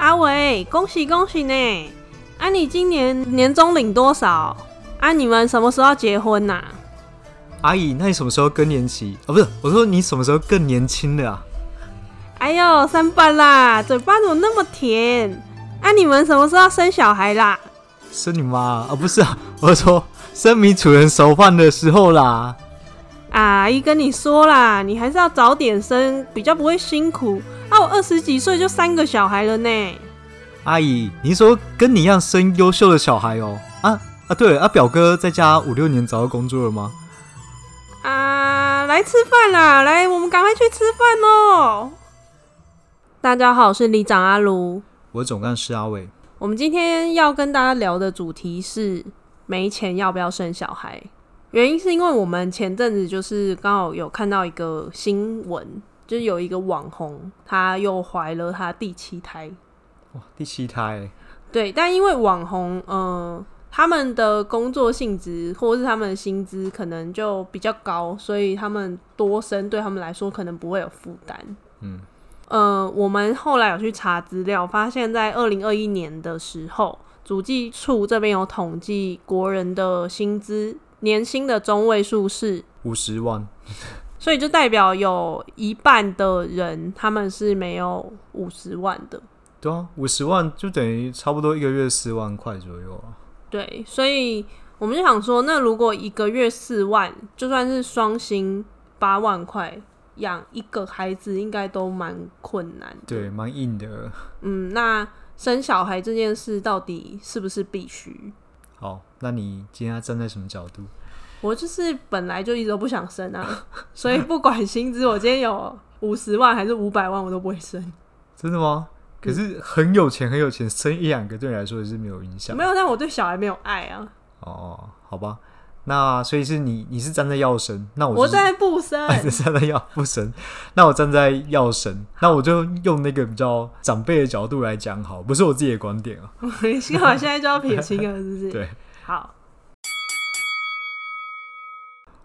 阿伟，恭喜恭喜呢！啊，你今年年终领多少？啊，你们什么时候要结婚呐？阿姨，那你什么时候更年期？哦，不是，我说你什么时候更年轻的啊？哎呦，三八啦，嘴巴怎么那么甜？啊，你们什么时候要生小孩啦？生你妈啊？不是啊，我说生米煮成熟饭的时候啦。阿姨跟你说啦，你还是要早点生，比较不会辛苦。啊，我二十几岁就三个小孩了呢。阿姨，你说跟你一样生优秀的小孩哦？啊啊，对了，啊表哥在家五六年找到工作了吗？啊，来吃饭啦！来，我们赶快去吃饭哦。大家好，我是里长阿卢，我总干事阿伟。我们今天要跟大家聊的主题是没钱要不要生小孩？原因是因为我们前阵子就是刚好有看到一个新闻。就是有一个网红，她又怀了她第七胎。哇，第七胎！对，但因为网红，呃，他们的工作性质或是他们的薪资可能就比较高，所以他们多生对他们来说可能不会有负担。嗯，呃，我们后来有去查资料，发现在二零二一年的时候，主计处这边有统计国人的薪资年薪的中位数是五十万。所以就代表有一半的人他们是没有五十万的。对啊，五十万就等于差不多一个月四万块左右啊。对，所以我们就想说，那如果一个月四万，就算是双薪八万块，养一个孩子应该都蛮困难的。对，蛮硬的。嗯，那生小孩这件事到底是不是必须？好，那你今天要站在什么角度？我就是本来就一直都不想生啊，所以不管薪资，我今天有五十万还是五百万，我都不会生。真的吗？可是很有钱，很有钱，生一两个对你来说也是没有影响。没有，但我对小孩没有爱啊。哦，好吧，那所以是你，你是站在要生，那我、就是、我站在不生，你站在要不生，那我站在要生，那我就用那个比较长辈的角度来讲，好，不是我自己的观点啊。幸好现在就要撇清了，是不是？对，好。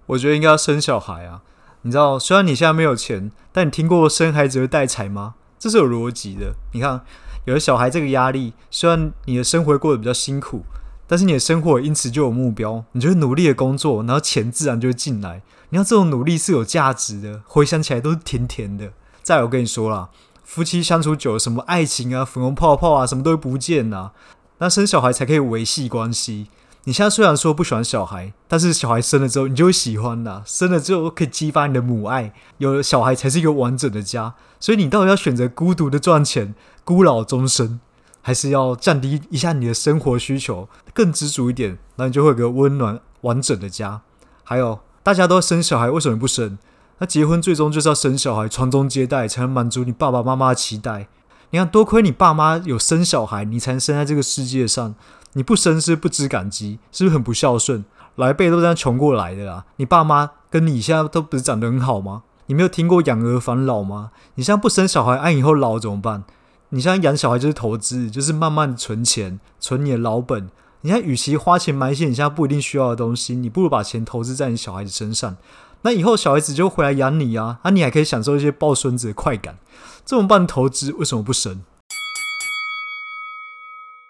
我觉得应该要生小孩啊！你知道，虽然你现在没有钱，但你听过生孩子会带财吗？这是有逻辑的。你看，有了小孩这个压力，虽然你的生活过得比较辛苦，但是你的生活因此就有目标，你就会努力的工作，然后钱自然就会进来。你看，这种努力是有价值的，回想起来都是甜甜的。再，我跟你说啦，夫妻相处久了，什么爱情啊、粉红泡泡啊，什么都会不见啊。那生小孩才可以维系关系。你现在虽然说不喜欢小孩，但是小孩生了之后，你就会喜欢的。生了之后可以激发你的母爱，有了小孩才是一个完整的家。所以你到底要选择孤独的赚钱，孤老终生，还是要降低一下你的生活需求，更知足一点，那你就会有个温暖完整的家。还有，大家都生小孩，为什么不生？那结婚最终就是要生小孩，传宗接代，才能满足你爸爸妈妈的期待。你看，多亏你爸妈有生小孩，你才能生在这个世界上。你不生是不知感激，是不是很不孝顺？老一辈都这样穷过来的啦。你爸妈跟你现在都不是长得很好吗？你没有听过养儿防老吗？你现在不生小孩，按以后老怎么办？你现在养小孩就是投资，就是慢慢存钱，存你的老本。你现在与其花钱买一些你现在不一定需要的东西，你不如把钱投资在你小孩子身上。那以后小孩子就回来养你啊，啊、你还可以享受一些抱孙子的快感。这么办投资，为什么不生？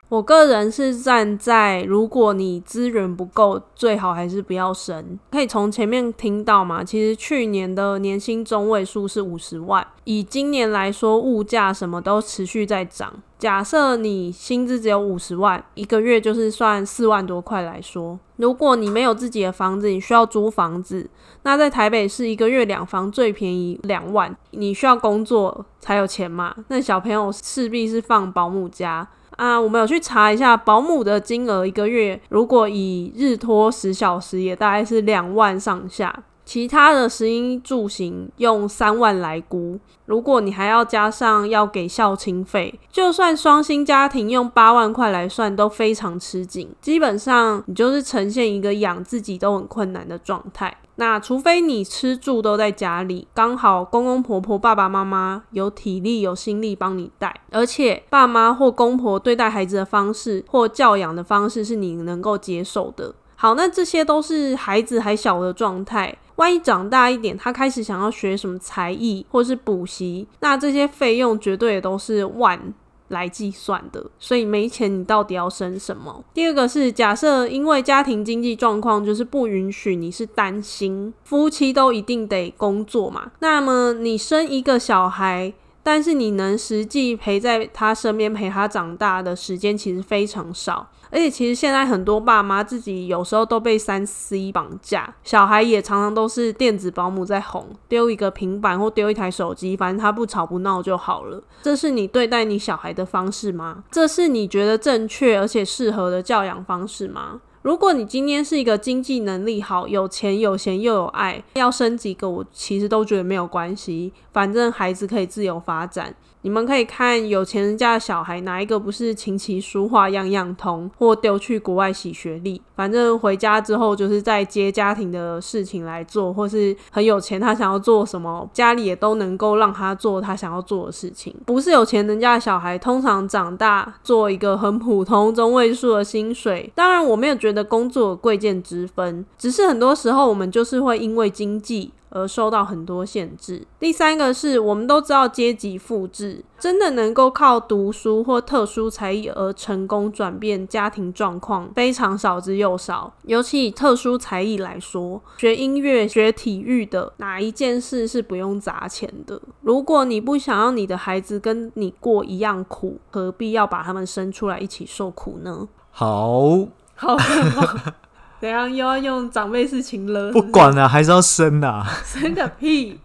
我个人是站在，如果你资源不够，最好还是不要生。可以从前面听到嘛，其实去年的年薪中位数是五十万，以今年来说，物价什么都持续在涨。假设你薪资只有五十万，一个月就是算四万多块来说，如果你没有自己的房子，你需要租房子，那在台北市一个月两房最便宜两万，你需要工作才有钱嘛？那小朋友势必是放保姆家。啊，我们有去查一下保姆的金额，一个月如果以日托十小时，也大概是两万上下。其他的食衣住行用三万来估。如果你还要加上要给孝亲费，就算双薪家庭用八万块来算都非常吃紧。基本上你就是呈现一个养自己都很困难的状态。那除非你吃住都在家里，刚好公公婆婆、爸爸妈妈有体力、有心力帮你带，而且爸妈或公婆对待孩子的方式或教养的方式是你能够接受的。好，那这些都是孩子还小的状态。万一长大一点，他开始想要学什么才艺或是补习，那这些费用绝对也都是万来计算的。所以没钱，你到底要生什么？第二个是假设，因为家庭经济状况就是不允许你是单亲，夫妻都一定得工作嘛。那么你生一个小孩，但是你能实际陪在他身边陪他长大的时间其实非常少。而且其实现在很多爸妈自己有时候都被三 C 绑架，小孩也常常都是电子保姆在哄，丢一个平板或丢一台手机，反正他不吵不闹就好了。这是你对待你小孩的方式吗？这是你觉得正确而且适合的教养方式吗？如果你今天是一个经济能力好、有钱有闲又有爱，要生几个我其实都觉得没有关系，反正孩子可以自由发展。你们可以看有钱人家的小孩，哪一个不是琴棋书画样样通，或丢去国外洗学历？反正回家之后就是在接家庭的事情来做，或是很有钱，他想要做什么，家里也都能够让他做他想要做的事情。不是有钱人家的小孩，通常长大做一个很普通中位数的薪水。当然，我没有觉得工作贵贱之分，只是很多时候我们就是会因为经济。而受到很多限制。第三个是我们都知道阶级复制，真的能够靠读书或特殊才艺而成功转变家庭状况，非常少之又少。尤其以特殊才艺来说，学音乐、学体育的哪一件事是不用砸钱的？如果你不想要你的孩子跟你过一样苦，何必要把他们生出来一起受苦呢？好，好。怎样又要用长辈事情了？不管了，还是要生啊！生个屁！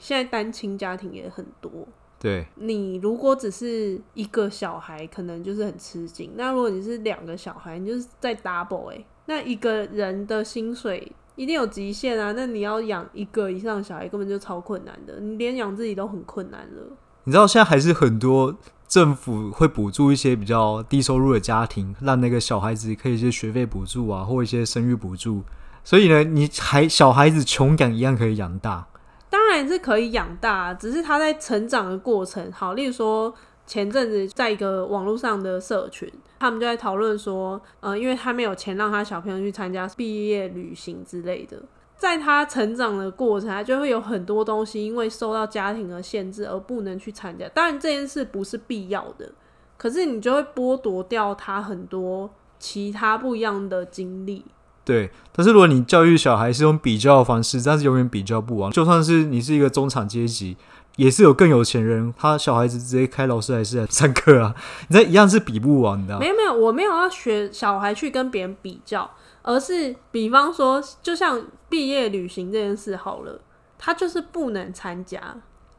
现在单亲家庭也很多。对，你如果只是一个小孩，可能就是很吃紧。那如果你是两个小孩，你就是在 double 欸。那一个人的薪水一定有极限啊！那你要养一个以上的小孩，根本就超困难的。你连养自己都很困难了。你知道现在还是很多。政府会补助一些比较低收入的家庭，让那个小孩子可以一些学费补助啊，或一些生育补助。所以呢，你还小孩子穷养一样可以养大，当然是可以养大，只是他在成长的过程。好，例如说前阵子在一个网络上的社群，他们就在讨论说，呃，因为他没有钱让他小朋友去参加毕业旅行之类的。在他成长的过程，他就会有很多东西，因为受到家庭的限制而不能去参加。当然，这件事不是必要的，可是你就会剥夺掉他很多其他不一样的经历。对，但是如果你教育小孩是用比较的方式，但是永远比较不完。就算是你是一个中产阶级，也是有更有钱人，他小孩子直接开劳斯莱斯来上课啊，你这一样是比不完的。没有没有，我没有要学小孩去跟别人比较。而是，比方说，就像毕业旅行这件事好了，他就是不能参加，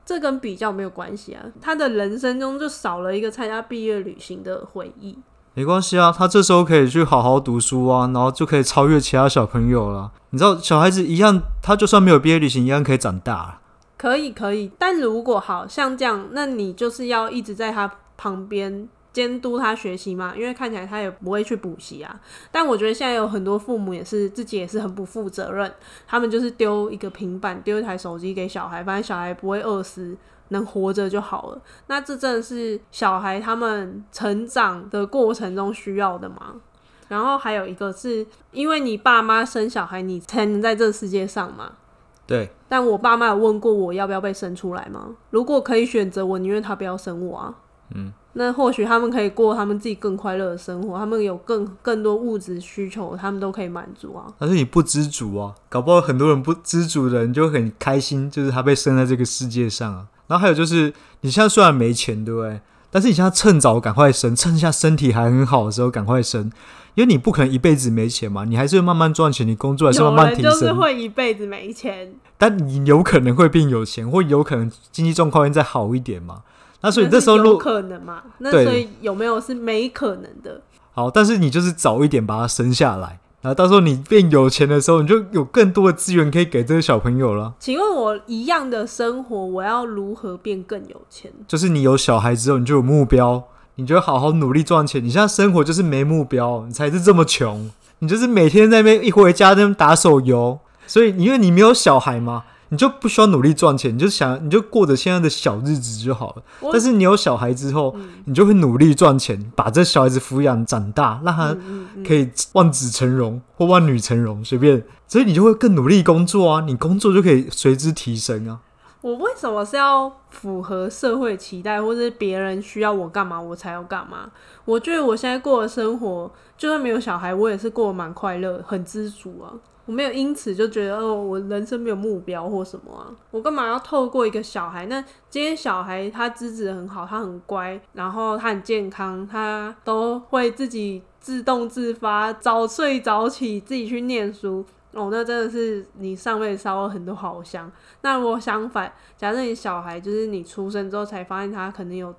这跟比较没有关系啊。他的人生中就少了一个参加毕业旅行的回忆。没关系啊，他这时候可以去好好读书啊，然后就可以超越其他小朋友了。你知道，小孩子一样，他就算没有毕业旅行，一样可以长大。可以，可以。但如果好像这样，那你就是要一直在他旁边。监督他学习嘛，因为看起来他也不会去补习啊。但我觉得现在有很多父母也是自己也是很不负责任，他们就是丢一个平板、丢一台手机给小孩，反正小孩不会饿死，能活着就好了。那这真的是小孩他们成长的过程中需要的吗？然后还有一个是因为你爸妈生小孩，你才能在这个世界上嘛。对。但我爸妈有问过我要不要被生出来吗？如果可以选择，我宁愿他不要生我啊。嗯。那或许他们可以过他们自己更快乐的生活，他们有更更多物质需求，他们都可以满足啊。但是你不知足啊，搞不好很多人不知足的人就很开心，就是他被生在这个世界上啊。然后还有就是，你现在虽然没钱，对不对？但是你现在趁早赶快生，趁下身体还很好的时候赶快生，因为你不可能一辈子没钱嘛，你还是会慢慢赚钱，你工作还是慢慢提升。就是会一辈子没钱，但你有可能会变有钱，或有可能经济状况会再好一点嘛。那所以这时候有可能嘛？那所以有没有是没可能的？好，但是你就是早一点把它生下来，然后到时候你变有钱的时候，你就有更多的资源可以给这个小朋友了。请问我一样的生活，我要如何变更有钱？就是你有小孩之后，你就有目标，你就好好努力赚钱。你现在生活就是没目标，你才是这么穷。你就是每天在那边一回家在那边打手游，所以因为你没有小孩嘛。你就不需要努力赚钱，你就想你就过着现在的小日子就好了。但是你有小孩之后，嗯、你就会努力赚钱，把这小孩子抚养长大，让他可以望子成龙或望女成龙，随便。所以你就会更努力工作啊，你工作就可以随之提升啊。我为什么是要符合社会期待，或者别人需要我干嘛，我才要干嘛？我觉得我现在过的生活，就算没有小孩，我也是过得蛮快乐，很知足啊。我没有因此就觉得哦，我人生没有目标或什么啊，我干嘛要透过一个小孩？那今天小孩他资质很好，他很乖，然后他很健康，他都会自己自动自发早睡早起，自己去念书哦，那真的是你上辈子烧了很多好香。那我相反，假设你小孩就是你出生之后才发现他可能有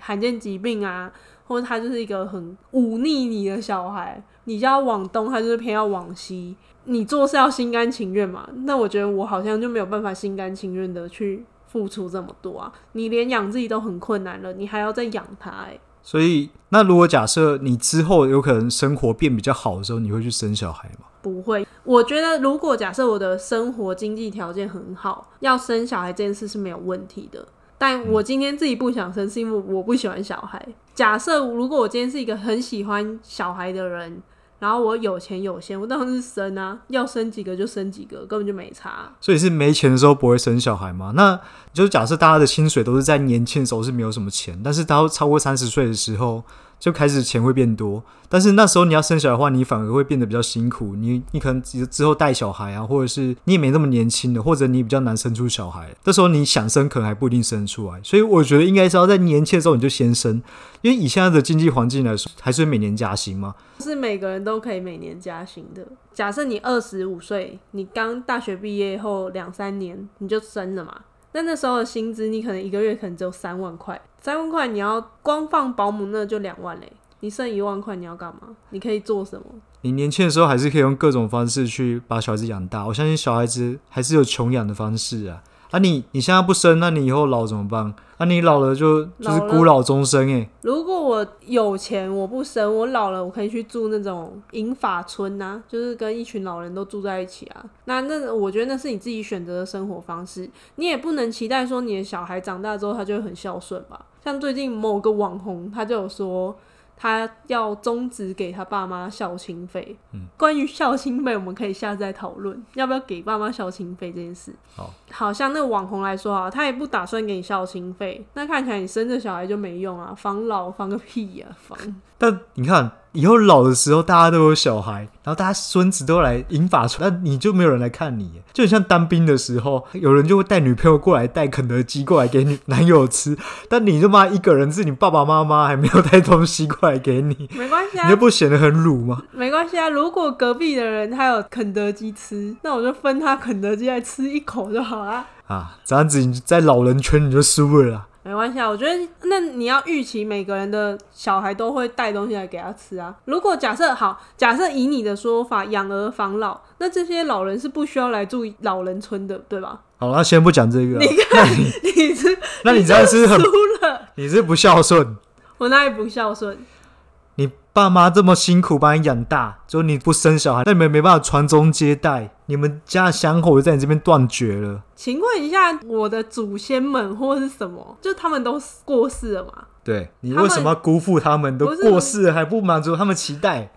罕见疾病啊，或者他就是一个很忤逆你的小孩，你叫他往东，他就是偏要往西。你做事要心甘情愿嘛？那我觉得我好像就没有办法心甘情愿的去付出这么多啊！你连养自己都很困难了，你还要再养他欸。所以，那如果假设你之后有可能生活变比较好的时候，你会去生小孩吗？不会。我觉得如果假设我的生活经济条件很好，要生小孩这件事是没有问题的。但我今天自己不想生，是因为我不喜欢小孩。假设如果我今天是一个很喜欢小孩的人。然后我有钱有闲，我当然是生啊，要生几个就生几个，根本就没差。所以是没钱的时候不会生小孩吗？那就是假设大家的薪水都是在年轻的时候是没有什么钱，但是到超过三十岁的时候。就开始钱会变多，但是那时候你要生小孩的话，你反而会变得比较辛苦。你你可能之后带小孩啊，或者是你也没那么年轻的，或者你比较难生出小孩。这时候你想生，可能还不一定生出来。所以我觉得应该是要在年轻的时候你就先生，因为以现在的经济环境来说，还是每年加薪吗？是每个人都可以每年加薪的。假设你二十五岁，你刚大学毕业后两三年你就生了嘛。那那时候的薪资，你可能一个月可能只有三万块，三万块你要光放保姆那就两万嘞，你剩一万块你要干嘛？你可以做什么？你年轻的时候还是可以用各种方式去把小孩子养大，我相信小孩子还是有穷养的方式啊。啊你，你你现在不生，那你以后老怎么办？那、啊、你老了就就是孤老终生哎。如果我有钱，我不生，我老了我可以去住那种银发村呐、啊，就是跟一群老人都住在一起啊。那那我觉得那是你自己选择的生活方式，你也不能期待说你的小孩长大之后他就会很孝顺吧。像最近某个网红他就有说。他要终止给他爸妈孝亲费。嗯，关于孝亲费，我们可以下次再讨论，要不要给爸妈孝亲费这件事。好，好像那个网红来说啊，他也不打算给你孝亲费。那看起来你生这小孩就没用啊，防老防个屁呀、啊，防。但你看。以后老的时候，大家都有小孩，然后大家孙子都来银发村，那你就没有人来看你，就很像当兵的时候，有人就会带女朋友过来，带肯德基过来给女男友吃，但你就妈一个人，是你爸爸妈妈还没有带东西过来给你，没关系啊，你就不显得很鲁吗？没关系啊，如果隔壁的人他有肯德基吃，那我就分他肯德基来吃一口就好了。啊，这样子你在老人圈你就输了。没关系啊，我觉得那你要预期每个人的小孩都会带东西来给他吃啊。如果假设好，假设以你的说法养儿防老，那这些老人是不需要来住老人村的，对吧？好，那先不讲这个。你看，你是，那你这样是很输了，你是不孝顺。我哪里不孝顺？你爸妈这么辛苦把你养大，就你不生小孩，那你们没办法传宗接代，你们家的香火就在你这边断绝了。请问一下，我的祖先们或是什么，就他们都过世了吗？对，你为什么要辜负他们？都过世了还不满足他们期待？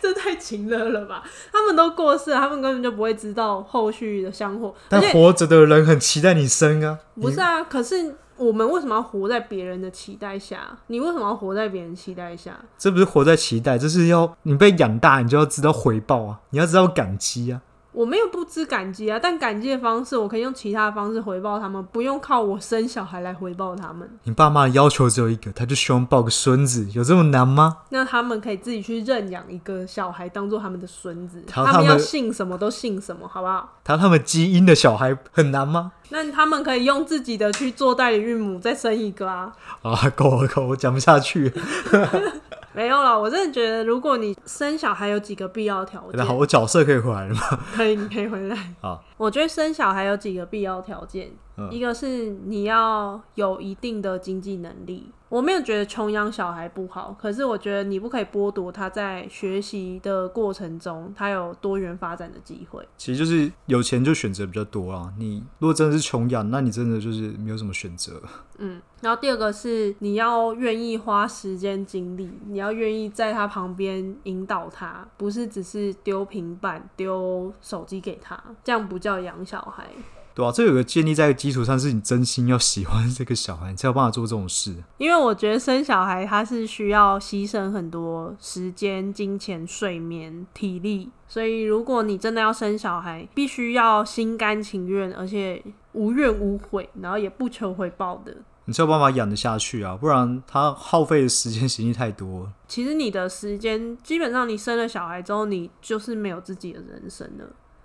这太情了了吧！他们都过世了，他们根本就不会知道后续的香火。但活着的人很期待你生啊！不是啊，可是。我们为什么要活在别人的期待下？你为什么要活在别人期待下？这不是活在期待，这是要你被养大，你就要知道回报啊！你要知道感激啊！我没有不知感激啊，但感激的方式我可以用其他的方式回报他们，不用靠我生小孩来回报他们。你爸妈的要求只有一个，他就希望抱个孙子，有这么难吗？那他们可以自己去认养一个小孩，当做他们的孙子，他们，他们要姓什么都姓什么，好不好？他他们基因的小孩很难吗？那他们可以用自己的去做代理孕母，再生一个啊！啊，够了够了，我讲不下去。没有啦，我真的觉得，如果你生小孩有几个必要条件，好，我角色可以回来了吗？可以，你可以回来。好，我觉得生小孩有几个必要条件，嗯，一个是你要有一定的经济能力。我没有觉得穷养小孩不好，可是我觉得你不可以剥夺他在学习的过程中，他有多元发展的机会。其实就是有钱就选择比较多啊。你如果真的是穷养，那你真的就是没有什么选择。嗯，然后第二个是你要愿意花时间精力，你要愿意在他旁边引导他，不是只是丢平板、丢手机给他，这样不叫养小孩。对啊，这有个建立在基础上，是你真心要喜欢这个小孩，你才有办法做这种事。因为我觉得生小孩他是需要牺牲很多时间、金钱、睡眠、体力，所以如果你真的要生小孩，必须要心甘情愿，而且无怨无悔，然后也不求回报的，你才有办法养得下去啊！不然他耗费的时间、精力太多。其实你的时间，基本上你生了小孩之后，你就是没有自己的人生了。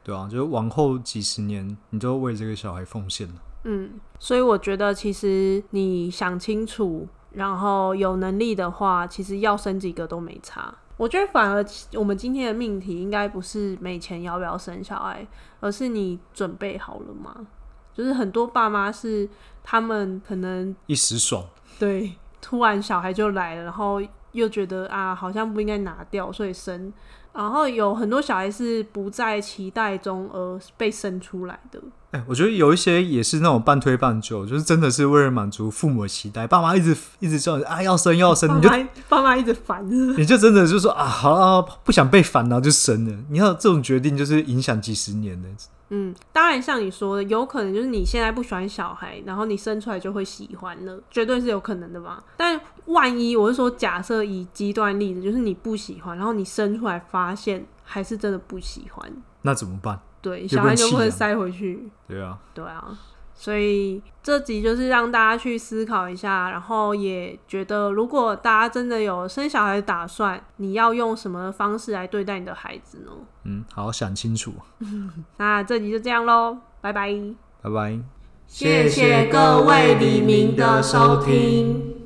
对啊，就是往后几十年，你都为这个小孩奉献了。嗯，所以我觉得，其实你想清楚，然后有能力的话，其实要生几个都没差。我觉得反而我们今天的命题应该不是没钱要不要生小孩，而是你准备好了吗？就是很多爸妈是他们可能一时爽，对，突然小孩就来了，然后又觉得啊，好像不应该拿掉，所以生。然后有很多小孩是不在期待中而被生出来的。哎、欸，我觉得有一些也是那种半推半就，就是真的是为了满足父母的期待，爸妈一直一直叫你啊要生要生，你就爸妈一直烦，你就真的就说啊好啊，不想被烦，然后就生了。你要这种决定就是影响几十年的。嗯，当然像你说的，有可能就是你现在不喜欢小孩，然后你生出来就会喜欢了，绝对是有可能的吧。但万一我是说，假设以极端例子，就是你不喜欢，然后你生出来发现还是真的不喜欢，那怎么办？对，小孩就不能塞回去。对啊，对啊。所以这集就是让大家去思考一下，然后也觉得，如果大家真的有生小孩的打算，你要用什么方式来对待你的孩子呢？嗯，好好想清楚。那这集就这样喽，拜拜，拜拜，谢谢各位黎明的收听。